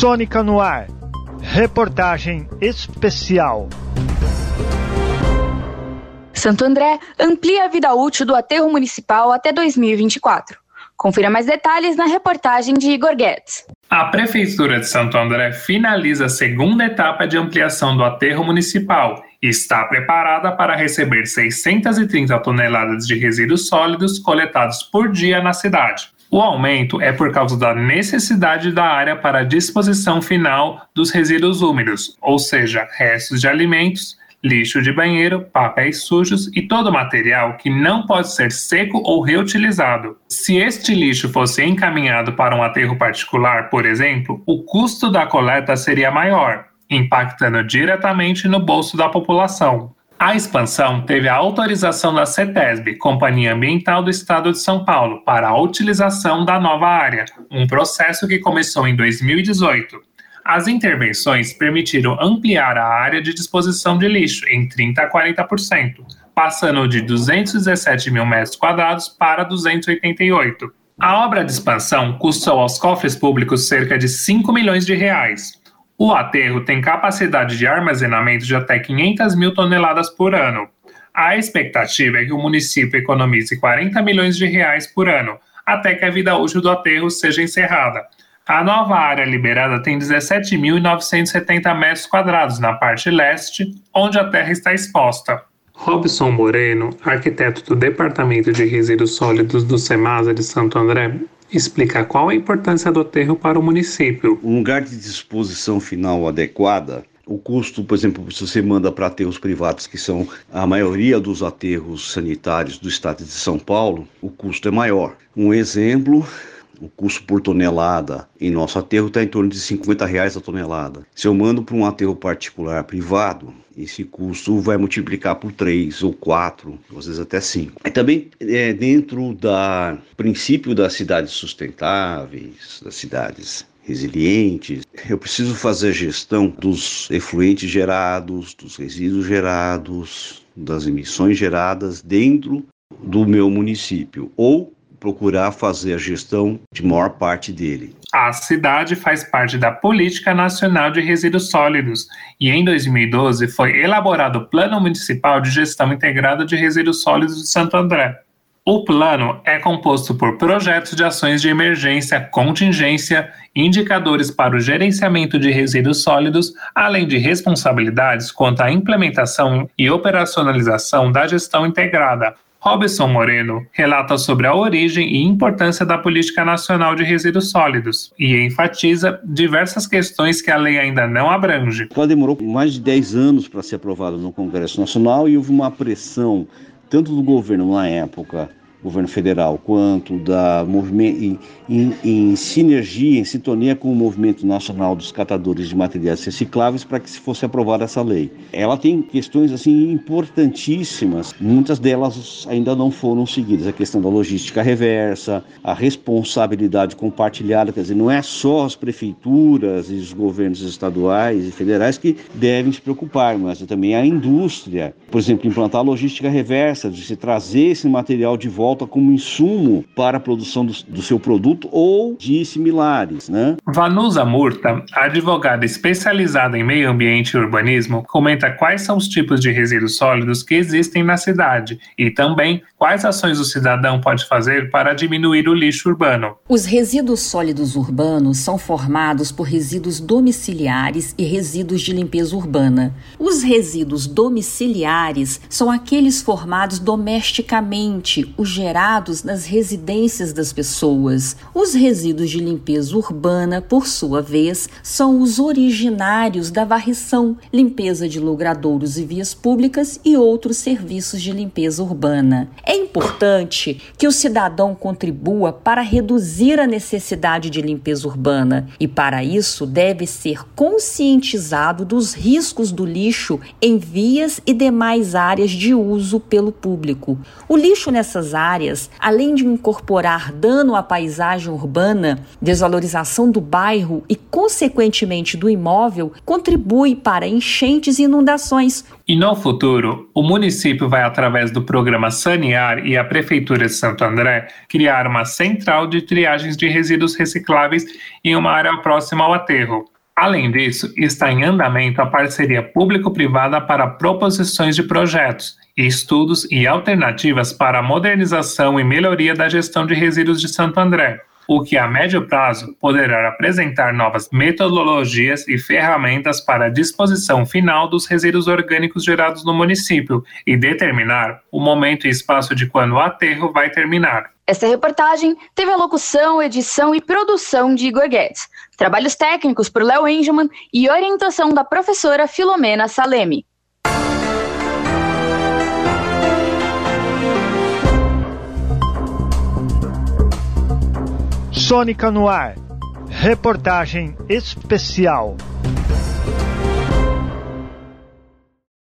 Sônica no ar. Reportagem especial. Santo André amplia a vida útil do aterro municipal até 2024. Confira mais detalhes na reportagem de Igor Guedes. A Prefeitura de Santo André finaliza a segunda etapa de ampliação do aterro municipal e está preparada para receber 630 toneladas de resíduos sólidos coletados por dia na cidade. O aumento é por causa da necessidade da área para a disposição final dos resíduos úmidos, ou seja, restos de alimentos, lixo de banheiro, papéis sujos e todo material que não pode ser seco ou reutilizado. Se este lixo fosse encaminhado para um aterro particular, por exemplo, o custo da coleta seria maior, impactando diretamente no bolso da população. A expansão teve a autorização da CETESB, Companhia Ambiental do Estado de São Paulo, para a utilização da nova área, um processo que começou em 2018. As intervenções permitiram ampliar a área de disposição de lixo em 30% a 40%, passando de 217 mil metros quadrados para 288. A obra de expansão custou aos cofres públicos cerca de 5 milhões de reais. O aterro tem capacidade de armazenamento de até 500 mil toneladas por ano. A expectativa é que o município economize 40 milhões de reais por ano, até que a vida útil do aterro seja encerrada. A nova área liberada tem 17.970 metros quadrados na parte leste, onde a terra está exposta. Robson Moreno, arquiteto do Departamento de Resíduos Sólidos do SEMASA de Santo André, explica qual a importância do aterro para o município. Um lugar de disposição final adequada o custo, por exemplo, se você manda para aterros privados, que são a maioria dos aterros sanitários do estado de São Paulo, o custo é maior. Um exemplo o custo por tonelada em nosso aterro está em torno de 50 reais a tonelada. Se eu mando para um aterro particular privado, esse custo vai multiplicar por 3 ou 4, às vezes até 5. E também é, dentro do princípio das cidades sustentáveis, das cidades resilientes. Eu preciso fazer gestão dos efluentes gerados, dos resíduos gerados, das emissões geradas dentro do meu município ou procurar fazer a gestão de maior parte dele. A cidade faz parte da Política Nacional de Resíduos Sólidos e em 2012 foi elaborado o Plano Municipal de Gestão Integrada de Resíduos Sólidos de Santo André. O plano é composto por projetos de ações de emergência, contingência, indicadores para o gerenciamento de resíduos sólidos, além de responsabilidades quanto à implementação e operacionalização da gestão integrada, Robson Moreno relata sobre a origem e importância da Política Nacional de Resíduos Sólidos e enfatiza diversas questões que a lei ainda não abrange. Ela demorou mais de 10 anos para ser aprovada no Congresso Nacional e houve uma pressão tanto do governo na época governo federal, quanto da movimento em, em, sinergia, em sintonia com o movimento nacional dos catadores de materiais recicláveis para que se fosse aprovada essa lei. Ela tem questões assim importantíssimas, muitas delas ainda não foram seguidas. A questão da logística reversa, a responsabilidade compartilhada, quer dizer, não é só as prefeituras e os governos estaduais e federais que devem se preocupar, mas também a indústria. Por exemplo, implantar a logística reversa, de se trazer esse material de volta volta como insumo para a produção do, do seu produto ou de similares. Né? Vanusa Murta, advogada especializada em meio ambiente e urbanismo, comenta quais são os tipos de resíduos sólidos que existem na cidade e também quais ações o cidadão pode fazer para diminuir o lixo urbano. Os resíduos sólidos urbanos são formados por resíduos domiciliares e resíduos de limpeza urbana. Os resíduos domiciliares são aqueles formados domesticamente, os gerados nas residências das pessoas. Os resíduos de limpeza urbana, por sua vez, são os originários da varrição, limpeza de logradouros e vias públicas e outros serviços de limpeza urbana. É importante que o cidadão contribua para reduzir a necessidade de limpeza urbana e, para isso, deve ser conscientizado dos riscos do lixo em vias e demais áreas de uso pelo público. O lixo nessas áreas além de incorporar dano à paisagem urbana, desvalorização do bairro e, consequentemente, do imóvel, contribui para enchentes e inundações. E no futuro, o município vai, através do programa Sanear, e a Prefeitura de Santo André criaram uma central de triagens de resíduos recicláveis em uma área próxima ao aterro. Além disso, está em andamento a parceria público-privada para proposições de projetos, estudos e alternativas para a modernização e melhoria da gestão de resíduos de Santo André o que a médio prazo poderá apresentar novas metodologias e ferramentas para a disposição final dos resíduos orgânicos gerados no município e determinar o momento e espaço de quando o aterro vai terminar. Esta reportagem teve a locução, edição e produção de Igor Guedes, trabalhos técnicos por Léo Engelman e orientação da professora Filomena Salemi. Sônica no ar. Reportagem especial.